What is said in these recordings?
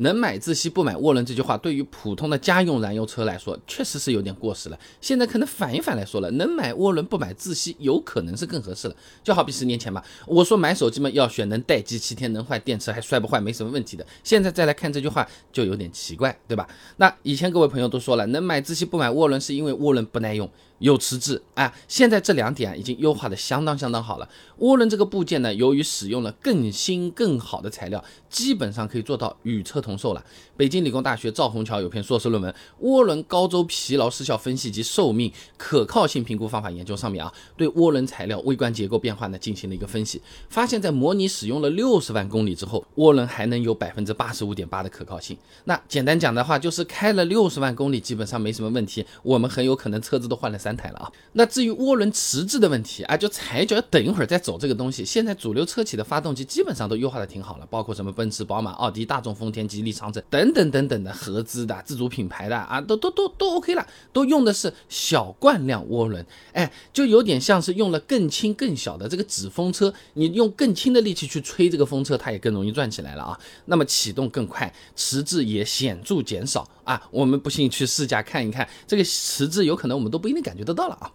能买自吸不买涡轮这句话，对于普通的家用燃油车来说，确实是有点过时了。现在可能反一反来说了，能买涡轮不买自吸，有可能是更合适了。就好比十年前吧，我说买手机嘛要选能待机七天、能换电池还摔不坏、没什么问题的。现在再来看这句话，就有点奇怪，对吧？那以前各位朋友都说了，能买自吸不买涡轮，是因为涡轮不耐用。有迟滞哎，现在这两点已经优化的相当相当好了。涡轮这个部件呢，由于使用了更新更好的材料，基本上可以做到与车同寿了。北京理工大学赵红桥有篇硕士论文《涡轮高周疲劳失效分析及寿命可靠性评估方法研究》上面啊，对涡轮材料微观结构变化呢进行了一个分析，发现，在模拟使用了六十万公里之后，涡轮还能有百分之八十五点八的可靠性。那简单讲的话，就是开了六十万公里，基本上没什么问题，我们很有可能车子都换了三。三台了啊，那至于涡轮迟滞的问题啊，就踩脚等一会儿再走这个东西。现在主流车企的发动机基本上都优化的挺好了，包括什么奔驰、宝马、奥迪、大众、丰田、吉利、长城等等等等的合资的、自主品牌的啊，都都都都 OK 了，都用的是小惯量涡轮，哎，就有点像是用了更轻更小的这个纸风车，你用更轻的力气去吹这个风车，它也更容易转起来了啊。那么启动更快，迟滞也显著减少啊。我们不信去试驾看一看，这个实质有可能我们都不一定感觉。得到了啊。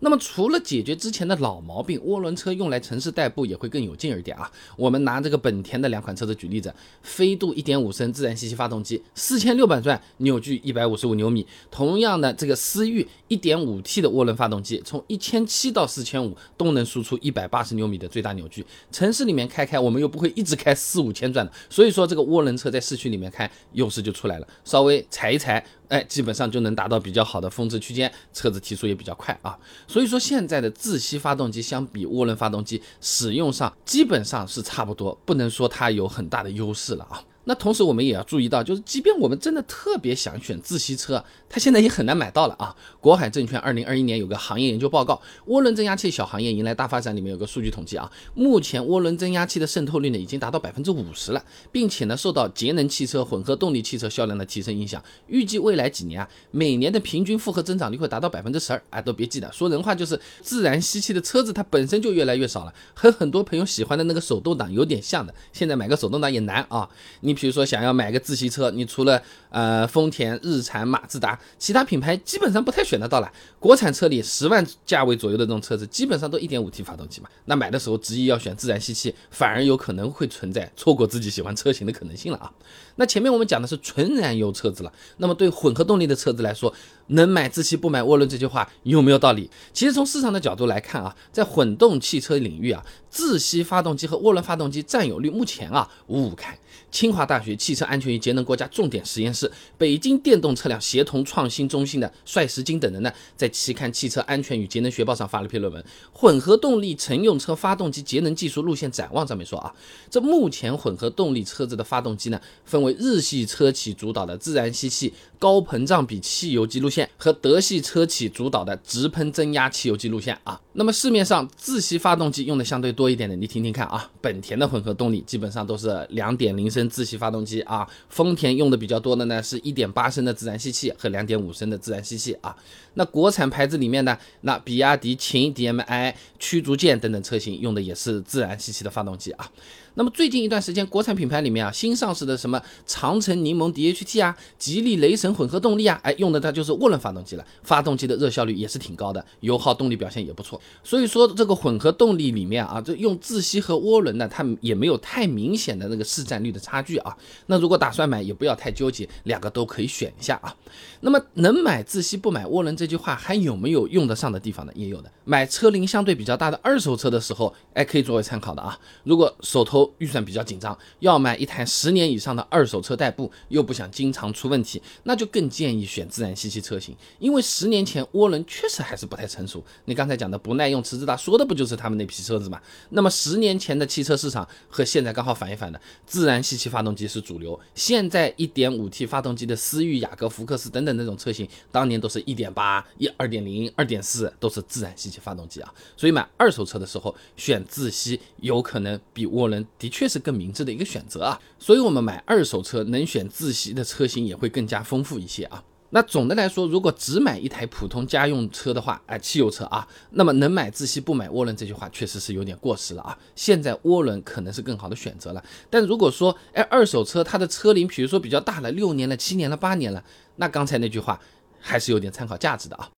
那么除了解决之前的老毛病，涡轮车用来城市代步也会更有劲儿一点啊。我们拿这个本田的两款车子举例子，飞度1.5升自然吸气发动机，四千六百转，扭矩155牛米；同样的这个思域 1.5T 的涡轮发动机，从1700到4005都能输出180牛米的最大扭矩。城市里面开开，我们又不会一直开四五千转的，所以说这个涡轮车在市区里面开优势就出来了，稍微踩一踩。哎，基本上就能达到比较好的峰值区间，车子提速也比较快啊。所以说现在的自吸发动机相比涡轮发动机使用上基本上是差不多，不能说它有很大的优势了啊。那同时我们也要注意到，就是即便我们真的特别想选自吸车，它现在也很难买到了啊。国海证券二零二一年有个行业研究报告，涡轮增压器小行业迎来大发展，里面有个数据统计啊，目前涡轮增压器的渗透率呢已经达到百分之五十了，并且呢受到节能汽车、混合动力汽车销量的提升影响，预计未来几年啊，每年的平均复合增长率会达到百分之十二啊，都别记得，说人话就是自然吸气的车子它本身就越来越少了，和很多朋友喜欢的那个手动挡有点像的，现在买个手动挡也难啊，你。你比如说想要买个自吸车，你除了呃丰田、日产、马自达，其他品牌基本上不太选得到了。国产车里十万价位左右的这种车子，基本上都一点五 T 发动机嘛。那买的时候执意要选自然吸气，反而有可能会存在错过自己喜欢车型的可能性了啊。那前面我们讲的是纯燃油车子了，那么对混合动力的车子来说，能买自吸不买涡轮这句话有没有道理？其实从市场的角度来看啊，在混动汽车领域啊，自吸发动机和涡轮发动机占有率目前啊五五开。清华大学汽车安全与节能国家重点实验室、北京电动车辆协同创新中心的帅石金等人呢，在期刊《汽车安全与节能学报》上发了篇论文，《混合动力乘用车发动机节能技术路线展望》上面说啊，这目前混合动力车子的发动机呢，分为日系车企主导的自然吸气高膨胀比汽油机路线和德系车企主导的直喷增压汽油机路线啊。那么市面上自吸发动机用的相对多一点的，你听听看啊，本田的混合动力基本上都是两点零升。自吸发动机啊，丰田用的比较多的呢，是一点八升的自然吸气和两点五升的自然吸气啊。那国产牌子里面呢，那比亚迪秦、DM-i、驱逐舰等等车型用的也是自然吸气的发动机啊。那么最近一段时间，国产品牌里面啊，新上市的什么长城柠檬 DHT 啊，吉利雷神混合动力啊，哎，用的它就是涡轮发动机了，发动机的热效率也是挺高的，油耗动力表现也不错。所以说这个混合动力里面啊，这用自吸和涡轮呢，它也没有太明显的那个市占率的差距啊。那如果打算买，也不要太纠结，两个都可以选一下啊。那么能买自吸不买涡轮这句话还有没有用得上的地方呢？也有的，买车龄相对比较大的二手车的时候，哎，可以作为参考的啊。如果手头预算比较紧张，要买一台十年以上的二手车代步，又不想经常出问题，那就更建议选自然吸气车型。因为十年前涡轮确实还是不太成熟。你刚才讲的不耐用、迟滞大，说的不就是他们那批车子嘛？那么十年前的汽车市场和现在刚好反一反的，自然吸气发动机是主流。现在一点五 T 发动机的思域、雅阁、福克斯等等那种车型，当年都是一点八、一二点零、二点四，都是自然吸气发动机啊。所以买二手车的时候选自吸，有可能比涡轮的确。是更明智的一个选择啊，所以我们买二手车能选自吸的车型也会更加丰富一些啊。那总的来说，如果只买一台普通家用车的话，哎，汽油车啊，那么能买自吸不买涡轮这句话确实是有点过时了啊。现在涡轮可能是更好的选择了。但如果说，哎，二手车它的车龄，比如说比较大了，六年了、七年了、八年了，那刚才那句话还是有点参考价值的啊。